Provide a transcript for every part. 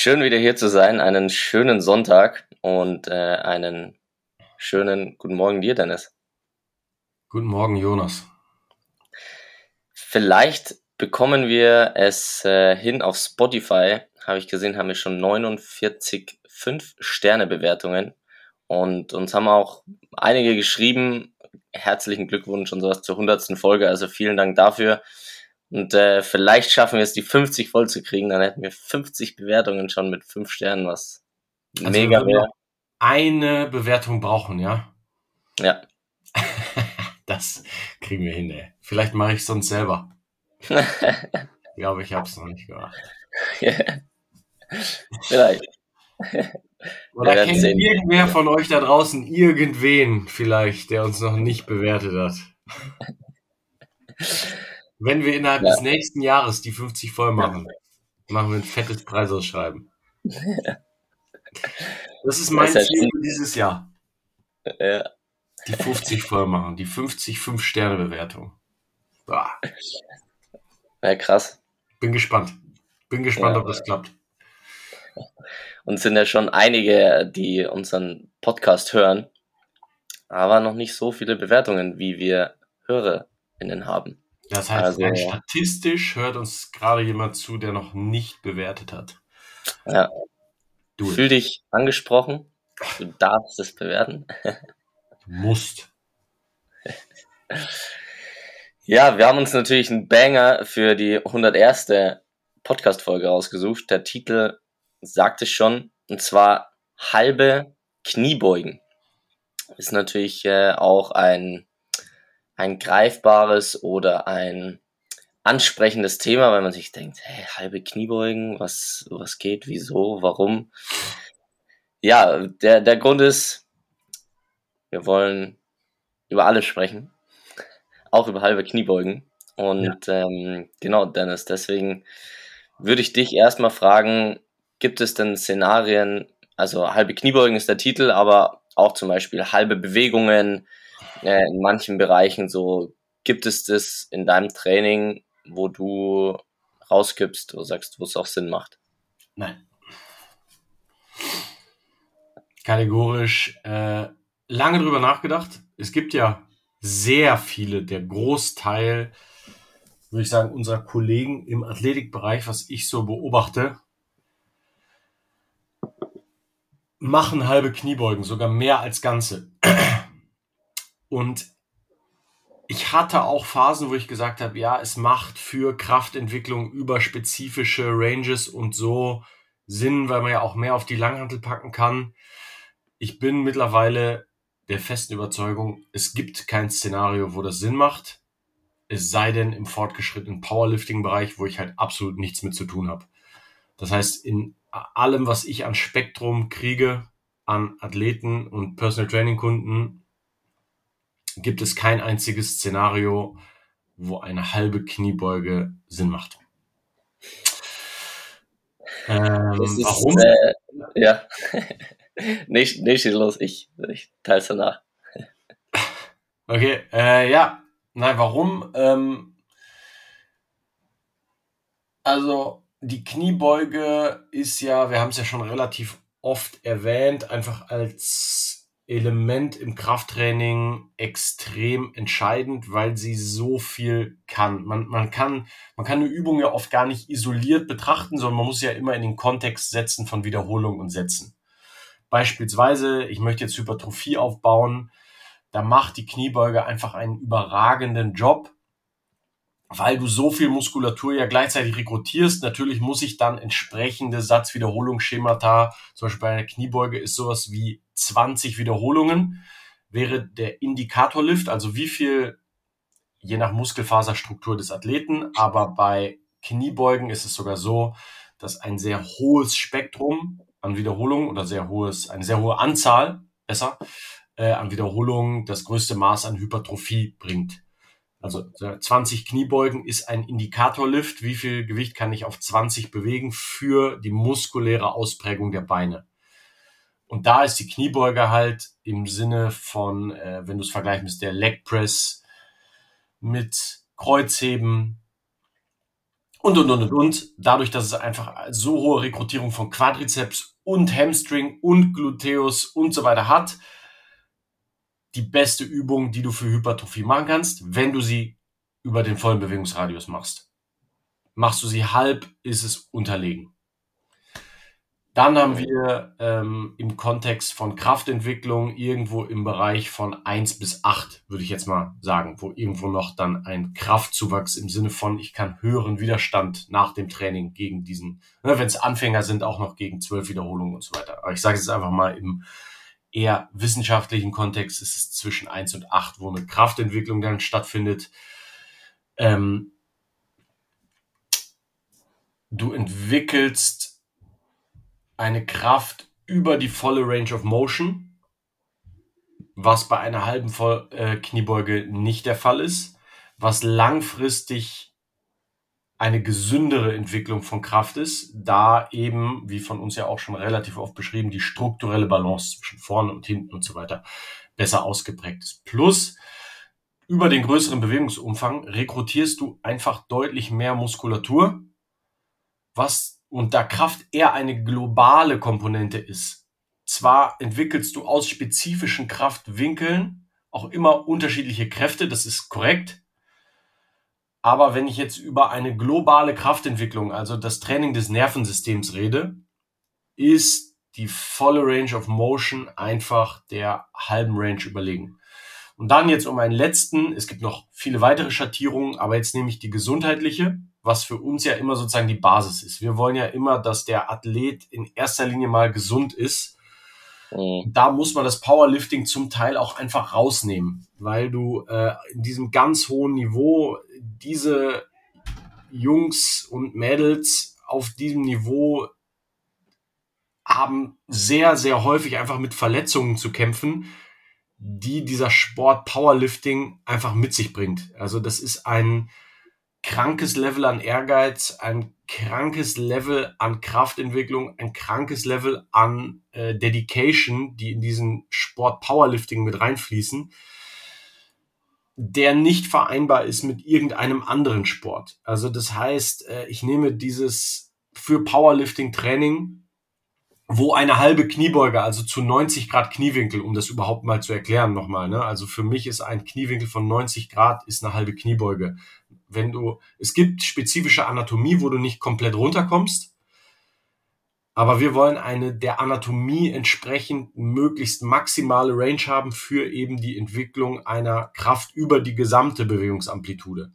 Schön wieder hier zu sein, einen schönen Sonntag und äh, einen schönen guten Morgen dir, Dennis. Guten Morgen, Jonas. Vielleicht bekommen wir es äh, hin auf Spotify, habe ich gesehen, haben wir schon 49 5-Sterne-Bewertungen und uns haben auch einige geschrieben, herzlichen Glückwunsch und sowas zur 100. Folge, also vielen Dank dafür. Und äh, vielleicht schaffen wir es, die 50 voll zu kriegen. Dann hätten wir 50 Bewertungen schon mit 5 Sternen, was also mega wäre. Eine Bewertung brauchen, ja? Ja. das kriegen wir hin, ey. Vielleicht mache ich es sonst selber. ich glaube, ich habe es noch nicht gemacht. Vielleicht. Oder kennt irgendwer von euch da draußen irgendwen vielleicht, der uns noch nicht bewertet hat? Wenn wir innerhalb ja. des nächsten Jahres die 50 voll machen, machen wir ein fettes Preisausschreiben. Das ist mein das Ziel für dieses Jahr. Ja. Die 50 voll machen, die 50 5-Sterne-Bewertung. Ja, krass. Bin gespannt. Bin gespannt, ja. ob das klappt. Und sind ja schon einige, die unseren Podcast hören, aber noch nicht so viele Bewertungen, wie wir HörerInnen haben. Das heißt, also, rein statistisch hört uns gerade jemand zu, der noch nicht bewertet hat. Ja. Du Fühl dich angesprochen. Du darfst es bewerten. Du musst. Ja, wir haben uns natürlich einen Banger für die 101. Podcast-Folge rausgesucht. Der Titel sagt es schon, und zwar halbe Kniebeugen. Ist natürlich äh, auch ein ein greifbares oder ein ansprechendes Thema, weil man sich denkt, hey, halbe Kniebeugen, was, was geht, wieso, warum? Ja, der, der Grund ist, wir wollen über alles sprechen, auch über halbe Kniebeugen. Und ja. ähm, genau, Dennis, deswegen würde ich dich erstmal fragen, gibt es denn Szenarien, also halbe Kniebeugen ist der Titel, aber auch zum Beispiel halbe Bewegungen, äh, in manchen Bereichen so, gibt es das in deinem Training, wo du rauskippst, du sagst, wo es auch Sinn macht? Nein. Kategorisch äh, lange drüber nachgedacht. Es gibt ja sehr viele, der Großteil, würde ich sagen, unserer Kollegen im Athletikbereich, was ich so beobachte, machen halbe Kniebeugen, sogar mehr als ganze. Und ich hatte auch Phasen, wo ich gesagt habe, ja, es macht für Kraftentwicklung über spezifische Ranges und so Sinn, weil man ja auch mehr auf die Langhantel packen kann. Ich bin mittlerweile der festen Überzeugung, es gibt kein Szenario, wo das Sinn macht. Es sei denn im fortgeschrittenen Powerlifting-Bereich, wo ich halt absolut nichts mit zu tun habe. Das heißt, in allem, was ich an Spektrum kriege, an Athleten und Personal Training Kunden, gibt es kein einziges Szenario, wo eine halbe Kniebeuge Sinn macht. Ähm, ist, warum? Äh, ja. nicht, nicht los, ich, ich teile es danach. okay, äh, ja. Nein, warum? Ähm, also, die Kniebeuge ist ja, wir haben es ja schon relativ oft erwähnt, einfach als Element im Krafttraining extrem entscheidend, weil sie so viel kann. Man, man kann. man kann eine Übung ja oft gar nicht isoliert betrachten, sondern man muss ja immer in den Kontext setzen von Wiederholung und Sätzen. Beispielsweise, ich möchte jetzt Hypertrophie aufbauen, da macht die Kniebeuge einfach einen überragenden Job, weil du so viel Muskulatur ja gleichzeitig rekrutierst. Natürlich muss ich dann entsprechende Satzwiederholungsschemata, zum Beispiel bei einer Kniebeuge ist sowas wie 20 Wiederholungen, wäre der Indikatorlift, also wie viel, je nach Muskelfaserstruktur des Athleten, aber bei Kniebeugen ist es sogar so, dass ein sehr hohes Spektrum an Wiederholungen oder sehr hohes, eine sehr hohe Anzahl, besser, äh, an Wiederholungen das größte Maß an Hypertrophie bringt. Also 20 Kniebeugen ist ein Indikatorlift. Wie viel Gewicht kann ich auf 20 bewegen für die muskuläre Ausprägung der Beine? Und da ist die Kniebeuge halt im Sinne von, äh, wenn du es vergleichst mit der Leg Press, mit Kreuzheben und, und, und, und, und. Dadurch, dass es einfach so hohe Rekrutierung von Quadrizeps und Hamstring und Gluteus und so weiter hat, die beste Übung, die du für Hypertrophie machen kannst, wenn du sie über den vollen Bewegungsradius machst. Machst du sie halb, ist es unterlegen. Dann haben wir ähm, im Kontext von Kraftentwicklung irgendwo im Bereich von eins bis acht würde ich jetzt mal sagen, wo irgendwo noch dann ein Kraftzuwachs im Sinne von, ich kann höheren Widerstand nach dem Training gegen diesen, ne, wenn es Anfänger sind, auch noch gegen zwölf Wiederholungen und so weiter. Aber ich sage jetzt einfach mal im eher wissenschaftlichen Kontext ist es zwischen eins und acht, wo eine Kraftentwicklung dann stattfindet. Ähm, du entwickelst eine Kraft über die volle Range of Motion, was bei einer halben Voll äh, Kniebeuge nicht der Fall ist, was langfristig eine gesündere Entwicklung von Kraft ist, da eben, wie von uns ja auch schon relativ oft beschrieben, die strukturelle Balance zwischen vorne und hinten und so weiter besser ausgeprägt ist. Plus, über den größeren Bewegungsumfang rekrutierst du einfach deutlich mehr Muskulatur, was und da Kraft eher eine globale Komponente ist. Zwar entwickelst du aus spezifischen Kraftwinkeln auch immer unterschiedliche Kräfte, das ist korrekt, aber wenn ich jetzt über eine globale Kraftentwicklung, also das Training des Nervensystems rede, ist die volle Range of Motion einfach der halben Range überlegen. Und dann jetzt um einen letzten, es gibt noch viele weitere Schattierungen, aber jetzt nehme ich die gesundheitliche, was für uns ja immer sozusagen die Basis ist. Wir wollen ja immer, dass der Athlet in erster Linie mal gesund ist Mhm. Da muss man das Powerlifting zum Teil auch einfach rausnehmen, weil du äh, in diesem ganz hohen Niveau diese Jungs und Mädels auf diesem Niveau haben sehr, sehr häufig einfach mit Verletzungen zu kämpfen, die dieser Sport Powerlifting einfach mit sich bringt. Also das ist ein krankes Level an Ehrgeiz, ein krankes Level an Kraftentwicklung, ein krankes Level an äh, Dedication, die in diesen Sport Powerlifting mit reinfließen, der nicht vereinbar ist mit irgendeinem anderen Sport. Also das heißt, äh, ich nehme dieses für Powerlifting Training, wo eine halbe Kniebeuge, also zu 90 Grad Kniewinkel, um das überhaupt mal zu erklären nochmal, ne? also für mich ist ein Kniewinkel von 90 Grad ist eine halbe Kniebeuge wenn du, es gibt spezifische Anatomie, wo du nicht komplett runterkommst, aber wir wollen eine der Anatomie entsprechend möglichst maximale Range haben für eben die Entwicklung einer Kraft über die gesamte Bewegungsamplitude.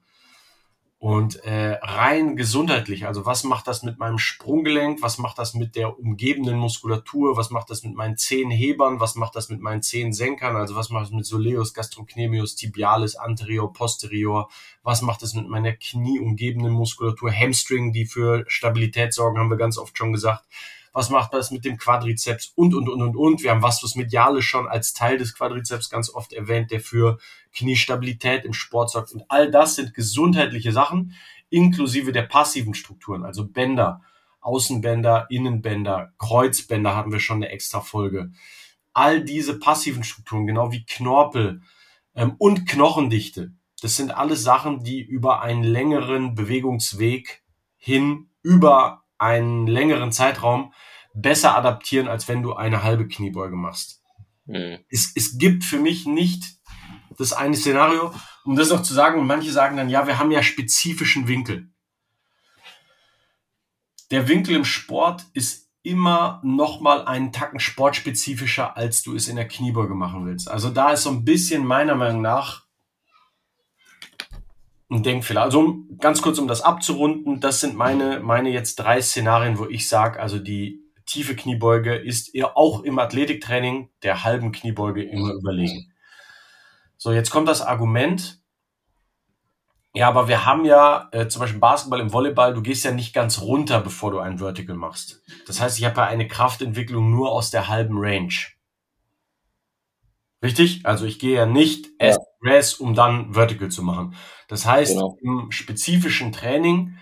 Und äh, rein gesundheitlich, also was macht das mit meinem Sprunggelenk, was macht das mit der umgebenden Muskulatur, was macht das mit meinen Zehenhebern, was macht das mit meinen Zehensenkern, also was macht das mit Soleus, Gastrocnemius, Tibialis, Anterior, Posterior, was macht das mit meiner knieumgebenden Muskulatur, Hamstring, die für Stabilität sorgen, haben wir ganz oft schon gesagt was macht das mit dem Quadrizeps und, und, und, und, und. Wir haben Vastus medialis schon als Teil des Quadrizeps ganz oft erwähnt, der für Kniestabilität im Sport sorgt. Und all das sind gesundheitliche Sachen, inklusive der passiven Strukturen, also Bänder, Außenbänder, Innenbänder, Kreuzbänder hatten wir schon eine extra Folge. All diese passiven Strukturen, genau wie Knorpel ähm, und Knochendichte, das sind alles Sachen, die über einen längeren Bewegungsweg hin über einen längeren Zeitraum besser adaptieren, als wenn du eine halbe Kniebeuge machst. Mhm. Es, es gibt für mich nicht das eine Szenario, um das noch zu sagen, und manche sagen dann, ja, wir haben ja spezifischen Winkel. Der Winkel im Sport ist immer noch mal einen Tacken sportspezifischer, als du es in der Kniebeuge machen willst. Also da ist so ein bisschen meiner Meinung nach Denkfehler. Also ganz kurz, um das abzurunden, das sind meine, meine jetzt drei Szenarien, wo ich sage, also die tiefe Kniebeuge ist eher auch im Athletiktraining der halben Kniebeuge immer überlegen. So, jetzt kommt das Argument, ja, aber wir haben ja äh, zum Beispiel Basketball im Volleyball, du gehst ja nicht ganz runter, bevor du ein Vertical machst. Das heißt, ich habe ja eine Kraftentwicklung nur aus der halben Range. Richtig? Also ich gehe ja nicht ja. erst Rest, um dann Vertical zu machen. Das heißt, genau. im spezifischen Training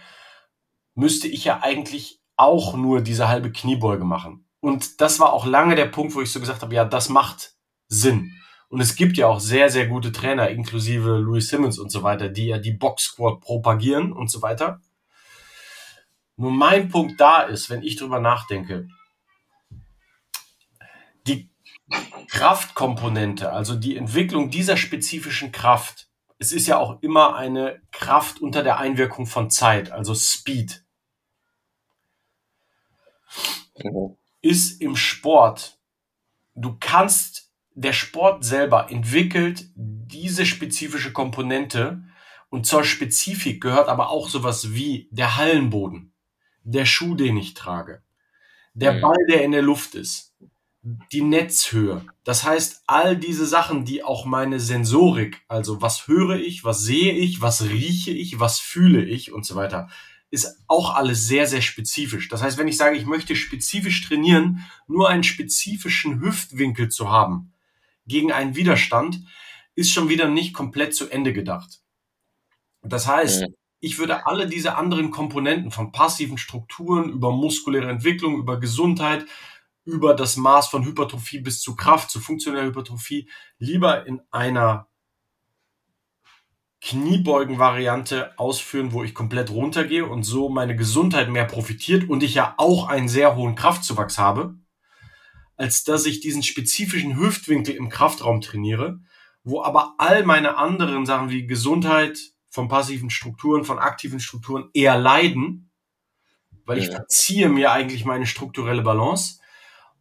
müsste ich ja eigentlich auch nur diese halbe Kniebeuge machen. Und das war auch lange der Punkt, wo ich so gesagt habe, ja, das macht Sinn. Und es gibt ja auch sehr, sehr gute Trainer, inklusive Louis Simmons und so weiter, die ja die Box Squad propagieren und so weiter. Nur mein Punkt da ist, wenn ich drüber nachdenke, die Kraftkomponente, also die Entwicklung dieser spezifischen Kraft, es ist ja auch immer eine Kraft unter der Einwirkung von Zeit, also Speed. Mhm. Ist im Sport, du kannst der Sport selber entwickelt diese spezifische Komponente und zur Spezifik gehört aber auch sowas wie der Hallenboden, der Schuh, den ich trage, der mhm. Ball, der in der Luft ist, die Netzhöhe. Das heißt, all diese Sachen, die auch meine Sensorik, also was höre ich, was sehe ich, was rieche ich, was fühle ich und so weiter, ist auch alles sehr, sehr spezifisch. Das heißt, wenn ich sage, ich möchte spezifisch trainieren, nur einen spezifischen Hüftwinkel zu haben, gegen einen Widerstand, ist schon wieder nicht komplett zu Ende gedacht. Das heißt, mhm. ich würde alle diese anderen Komponenten von passiven Strukturen über muskuläre Entwicklung, über Gesundheit, über das Maß von Hypertrophie bis zu Kraft, zu funktioneller Hypertrophie, lieber in einer Kniebeugen-Variante ausführen, wo ich komplett runtergehe und so meine Gesundheit mehr profitiert und ich ja auch einen sehr hohen Kraftzuwachs habe, als dass ich diesen spezifischen Hüftwinkel im Kraftraum trainiere, wo aber all meine anderen Sachen wie Gesundheit von passiven Strukturen, von aktiven Strukturen eher leiden, weil ich verziehe mir eigentlich meine strukturelle Balance.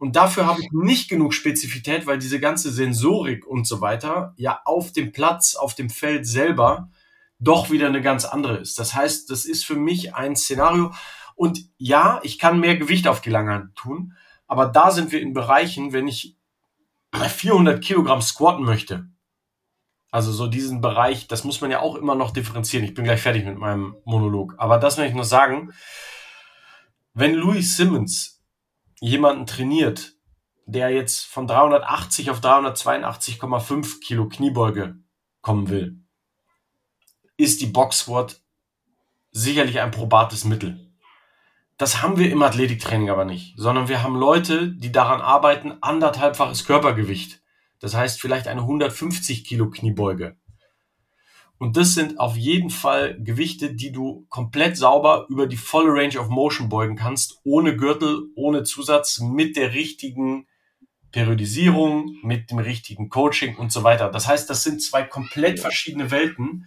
Und dafür habe ich nicht genug Spezifität, weil diese ganze Sensorik und so weiter ja auf dem Platz, auf dem Feld selber doch wieder eine ganz andere ist. Das heißt, das ist für mich ein Szenario. Und ja, ich kann mehr Gewicht auf die lange Hand tun, aber da sind wir in Bereichen, wenn ich 400 Kilogramm squatten möchte, also so diesen Bereich, das muss man ja auch immer noch differenzieren. Ich bin gleich fertig mit meinem Monolog. Aber das möchte ich nur sagen. Wenn Louis Simmons jemanden trainiert, der jetzt von 380 auf 382,5 Kilo Kniebeuge kommen will, ist die Box Squat sicherlich ein probates Mittel. Das haben wir im Athletiktraining aber nicht, sondern wir haben Leute, die daran arbeiten, anderthalbfaches Körpergewicht. Das heißt vielleicht eine 150 Kilo Kniebeuge. Und das sind auf jeden Fall Gewichte, die du komplett sauber über die volle Range of Motion beugen kannst, ohne Gürtel, ohne Zusatz, mit der richtigen Periodisierung, mit dem richtigen Coaching und so weiter. Das heißt, das sind zwei komplett verschiedene Welten.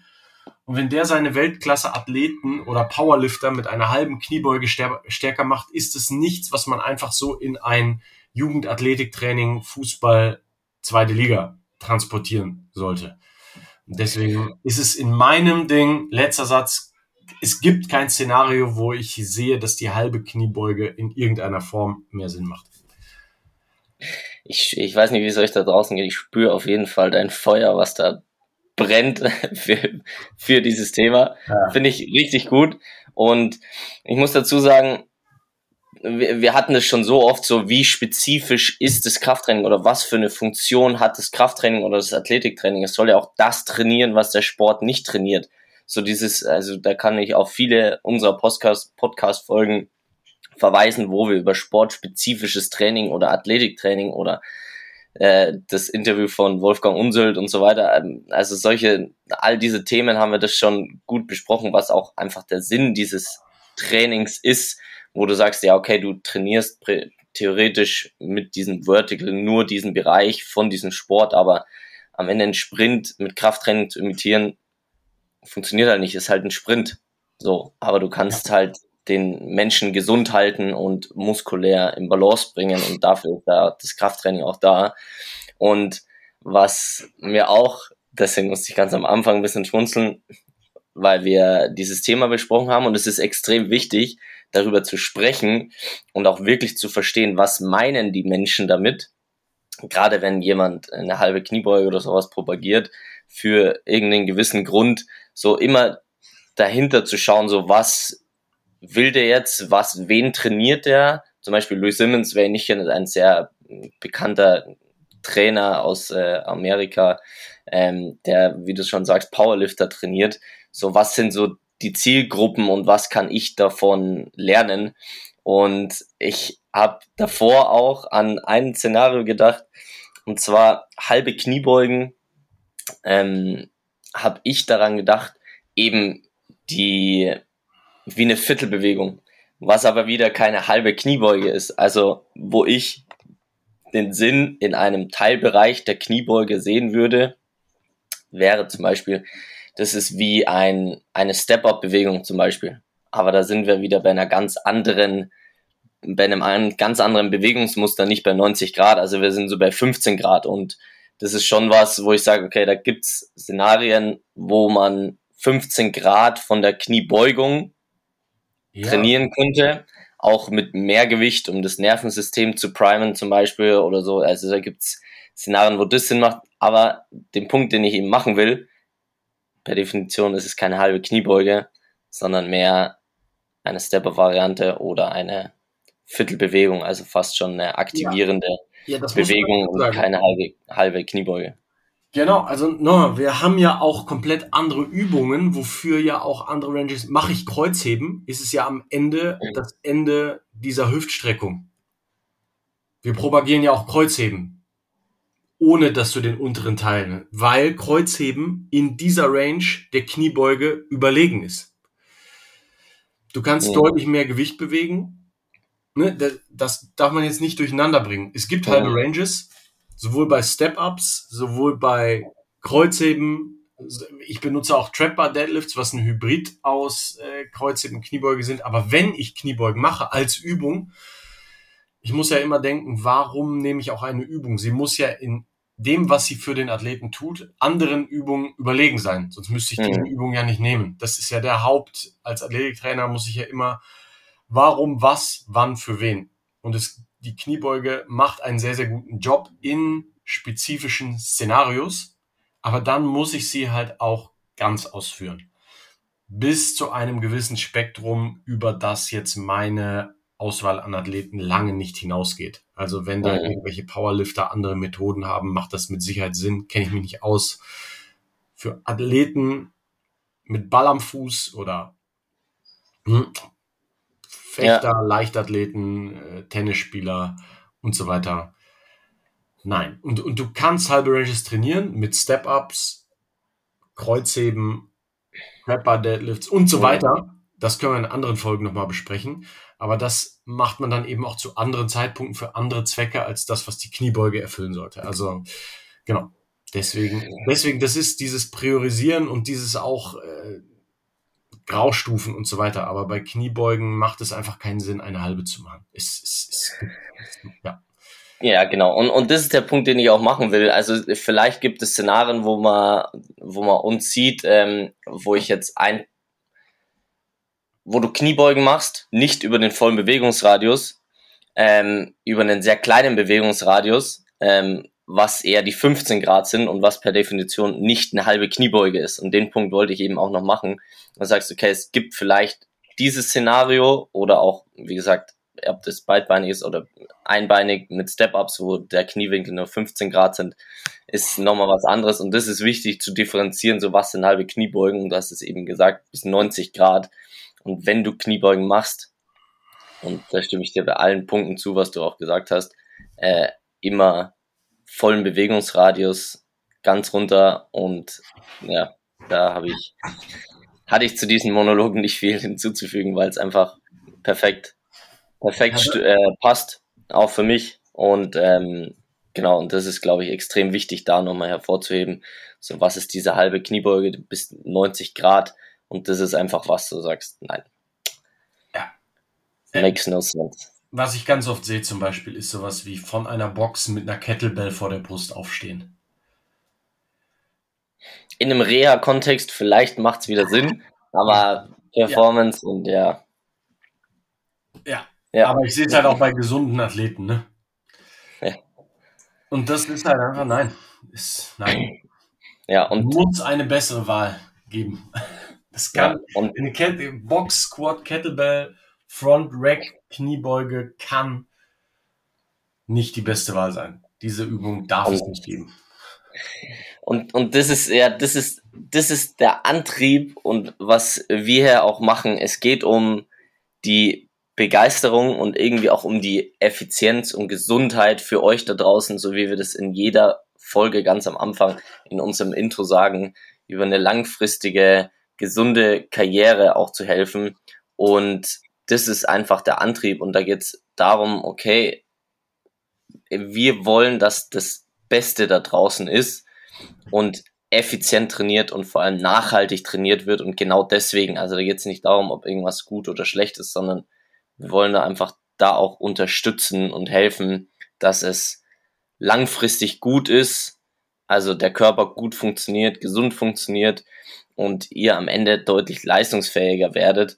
Und wenn der seine Weltklasse-Athleten oder Powerlifter mit einer halben Kniebeuge stärker macht, ist es nichts, was man einfach so in ein Jugendathletiktraining, Fußball, zweite Liga transportieren sollte. Deswegen ist es in meinem Ding, letzter Satz, es gibt kein Szenario, wo ich sehe, dass die halbe Kniebeuge in irgendeiner Form mehr Sinn macht. Ich, ich weiß nicht, wie es euch da draußen geht. Ich spüre auf jeden Fall dein Feuer, was da brennt für, für dieses Thema. Ja. Finde ich richtig gut. Und ich muss dazu sagen, wir, hatten es schon so oft so, wie spezifisch ist das Krafttraining oder was für eine Funktion hat das Krafttraining oder das Athletiktraining. Es soll ja auch das trainieren, was der Sport nicht trainiert. So dieses, also da kann ich auf viele unserer Podcast, Podcast-Folgen verweisen, wo wir über sportspezifisches Training oder Athletiktraining oder äh, das Interview von Wolfgang Unseld und so weiter. Ähm, also solche, all diese Themen haben wir das schon gut besprochen, was auch einfach der Sinn dieses Trainings ist, wo du sagst, ja, okay, du trainierst theoretisch mit diesem Vertical nur diesen Bereich von diesem Sport, aber am Ende einen Sprint mit Krafttraining zu imitieren, funktioniert halt nicht, ist halt ein Sprint. So, aber du kannst halt den Menschen gesund halten und muskulär im Balance bringen und dafür ist da das Krafttraining auch da. Und was mir auch, deswegen musste ich ganz am Anfang ein bisschen schmunzeln, weil wir dieses Thema besprochen haben und es ist extrem wichtig, darüber zu sprechen und auch wirklich zu verstehen, was meinen die Menschen damit. Gerade wenn jemand eine halbe Kniebeuge oder sowas propagiert, für irgendeinen gewissen Grund, so immer dahinter zu schauen, so was will der jetzt, was, wen trainiert der? Zum Beispiel Louis Simmons, wer nicht ein sehr bekannter Trainer aus äh, Amerika, ähm, der, wie du schon sagst, Powerlifter trainiert. So, was sind so die Zielgruppen und was kann ich davon lernen? Und ich habe davor auch an ein Szenario gedacht, und zwar halbe Kniebeugen. Ähm, habe ich daran gedacht, eben die wie eine Viertelbewegung, was aber wieder keine halbe Kniebeuge ist. Also wo ich den Sinn in einem Teilbereich der Kniebeuge sehen würde, wäre zum Beispiel, das ist wie ein, eine Step-Up-Bewegung zum Beispiel. Aber da sind wir wieder bei einer ganz anderen, bei einem ganz anderen Bewegungsmuster, nicht bei 90 Grad. Also wir sind so bei 15 Grad und das ist schon was, wo ich sage, okay, da gibt's Szenarien, wo man 15 Grad von der Kniebeugung ja. trainieren könnte, auch mit mehr Gewicht, um das Nervensystem zu primen zum Beispiel oder so. Also da gibt's Szenarien, wo das Sinn macht. Aber den Punkt, den ich eben machen will, per Definition ist es keine halbe Kniebeuge, sondern mehr eine Stepper-Variante oder eine Viertelbewegung, also fast schon eine aktivierende ja. Ja, Bewegung und keine halbe, halbe Kniebeuge. Genau, also no, wir haben ja auch komplett andere Übungen, wofür ja auch andere Ranges. Mache ich Kreuzheben, ist es ja am Ende das Ende dieser Hüftstreckung. Wir propagieren ja auch Kreuzheben, ohne dass du den unteren Teil, weil Kreuzheben in dieser Range der Kniebeuge überlegen ist. Du kannst ja. deutlich mehr Gewicht bewegen. Ne, das darf man jetzt nicht durcheinander bringen. Es gibt halbe Ranges, sowohl bei Step-Ups, sowohl bei Kreuzheben. Ich benutze auch Trapper Deadlifts, was ein Hybrid aus äh, Kreuzheben und Kniebeuge sind. Aber wenn ich Kniebeugen mache als Übung, ich muss ja immer denken, warum nehme ich auch eine Übung? Sie muss ja in dem, was sie für den Athleten tut, anderen Übungen überlegen sein. Sonst müsste ich diese mhm. Übung ja nicht nehmen. Das ist ja der Haupt, als Athletiktrainer muss ich ja immer, warum, was, wann, für wen. Und es die Kniebeuge macht einen sehr, sehr guten Job in spezifischen Szenarios, aber dann muss ich sie halt auch ganz ausführen. Bis zu einem gewissen Spektrum, über das jetzt meine Auswahl an Athleten lange nicht hinausgeht. Also wenn da irgendwelche Powerlifter andere Methoden haben, macht das mit Sicherheit Sinn, kenne ich mich nicht aus. Für Athleten mit Ball am Fuß oder hm, Fechter, ja. Leichtathleten, äh, Tennisspieler und so weiter. Nein. Und, und du kannst halbe Ranges trainieren mit Step-Ups, Kreuzheben, Prepper Deadlifts und so weiter. Das können wir in anderen Folgen nochmal besprechen. Aber das macht man dann eben auch zu anderen Zeitpunkten für andere Zwecke als das, was die Kniebeuge erfüllen sollte. Also, genau. Deswegen, deswegen, das ist dieses Priorisieren und dieses auch äh, Graustufen und so weiter. Aber bei Kniebeugen macht es einfach keinen Sinn, eine halbe zu machen. Es, es, es, ja. Ja, genau. Und, und das ist der Punkt, den ich auch machen will. Also vielleicht gibt es Szenarien, wo man, wo man uns sieht, ähm, wo ich jetzt ein, wo du Kniebeugen machst, nicht über den vollen Bewegungsradius, ähm, über einen sehr kleinen Bewegungsradius, ähm, was eher die 15 Grad sind und was per Definition nicht eine halbe Kniebeuge ist. Und den Punkt wollte ich eben auch noch machen. Du sagst, okay, es gibt vielleicht dieses Szenario oder auch, wie gesagt, ob das beidbeinig ist oder einbeinig mit Step-Ups, wo der Kniewinkel nur 15 Grad sind, ist nochmal was anderes. Und das ist wichtig zu differenzieren, so was sind halbe Kniebeugen. Du hast es eben gesagt, bis 90 Grad. Und wenn du Kniebeugen machst, und da stimme ich dir bei allen Punkten zu, was du auch gesagt hast, äh, immer vollen Bewegungsradius ganz runter und ja, da habe ich hatte ich zu diesen Monologen nicht viel hinzuzufügen, weil es einfach perfekt perfekt äh, passt. auch für mich. Und ähm, genau, und das ist, glaube ich, extrem wichtig, da nochmal hervorzuheben. So, was ist diese halbe Kniebeuge bis 90 Grad? Und das ist einfach was, du sagst, nein. Ja. Makes no sense. Was ich ganz oft sehe zum Beispiel, ist sowas wie von einer Box mit einer Kettlebell vor der Brust aufstehen. In einem Reha-Kontext vielleicht macht es wieder Sinn, aber Performance ja. und ja. Ja. ja. Aber ich sehe es halt auch bei gesunden Athleten, ne? Ja. Und das ist halt einfach nein. Ist nein. Ja, und muss eine bessere Wahl geben. Das kann ja, und eine Kette, Box, Squat, Kettlebell, Front, Rack, Kniebeuge kann nicht die beste Wahl sein. Diese Übung darf und, es nicht geben. Und, und das ist ja, das ist, das ist der Antrieb und was wir hier auch machen. Es geht um die Begeisterung und irgendwie auch um die Effizienz und Gesundheit für euch da draußen, so wie wir das in jeder Folge ganz am Anfang in unserem Intro sagen, über eine langfristige, gesunde Karriere auch zu helfen. Und das ist einfach der Antrieb. Und da geht es darum, okay, wir wollen, dass das Beste da draußen ist und effizient trainiert und vor allem nachhaltig trainiert wird. Und genau deswegen, also da geht es nicht darum, ob irgendwas gut oder schlecht ist, sondern wir wollen da einfach da auch unterstützen und helfen, dass es langfristig gut ist, also der Körper gut funktioniert, gesund funktioniert und ihr am Ende deutlich leistungsfähiger werdet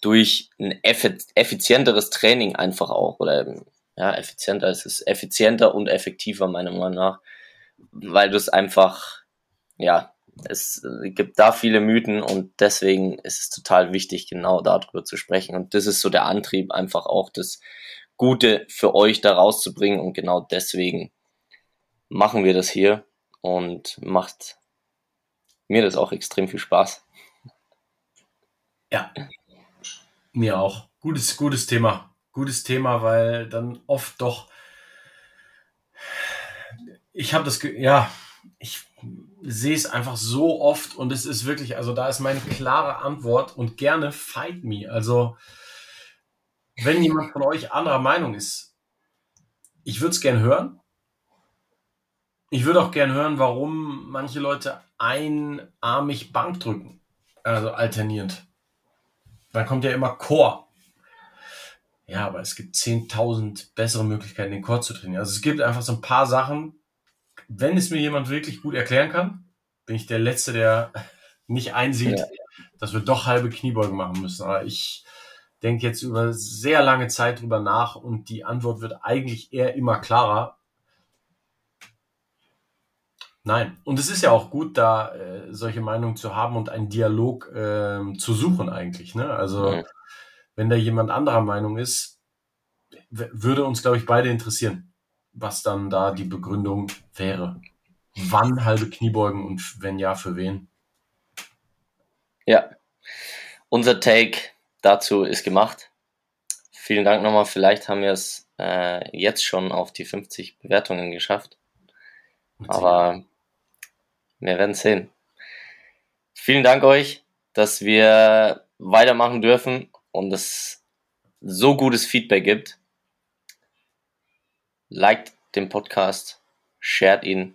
durch ein effizienteres Training einfach auch oder ja, effizienter, es ist effizienter und effektiver meiner Meinung nach, weil du es einfach, ja, es gibt da viele Mythen und deswegen ist es total wichtig, genau darüber zu sprechen. Und das ist so der Antrieb, einfach auch das Gute für euch da rauszubringen. Und genau deswegen machen wir das hier und macht mir das auch extrem viel Spaß. Ja, mir auch. Gutes, gutes Thema. Gutes Thema, weil dann oft doch. Ich habe das, ja, ich sehe es einfach so oft und es ist wirklich, also da ist meine klare Antwort und gerne fight me. Also, wenn jemand von euch anderer Meinung ist, ich würde es gerne hören. Ich würde auch gerne hören, warum manche Leute einarmig Bank drücken, also alternierend. Dann kommt ja immer Core. Ja, aber es gibt 10.000 bessere Möglichkeiten, den Core zu trainieren. Also es gibt einfach so ein paar Sachen, wenn es mir jemand wirklich gut erklären kann, bin ich der Letzte, der nicht einsieht, ja. dass wir doch halbe Kniebeugen machen müssen. Aber ich denke jetzt über sehr lange Zeit drüber nach und die Antwort wird eigentlich eher immer klarer. Nein. Und es ist ja auch gut, da äh, solche Meinungen zu haben und einen Dialog äh, zu suchen eigentlich. Ne? Also ja. wenn da jemand anderer Meinung ist, würde uns, glaube ich, beide interessieren was dann da die Begründung wäre. Wann halbe Kniebeugen und wenn ja, für wen? Ja, unser Take dazu ist gemacht. Vielen Dank nochmal. Vielleicht haben wir es äh, jetzt schon auf die 50 Bewertungen geschafft. Aber wir werden sehen. Vielen Dank euch, dass wir weitermachen dürfen und es so gutes Feedback gibt liked den Podcast, shared ihn.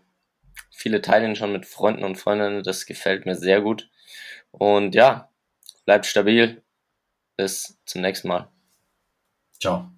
Viele teilen ihn schon mit Freunden und Freundinnen, das gefällt mir sehr gut. Und ja, bleibt stabil. Bis zum nächsten Mal. Ciao.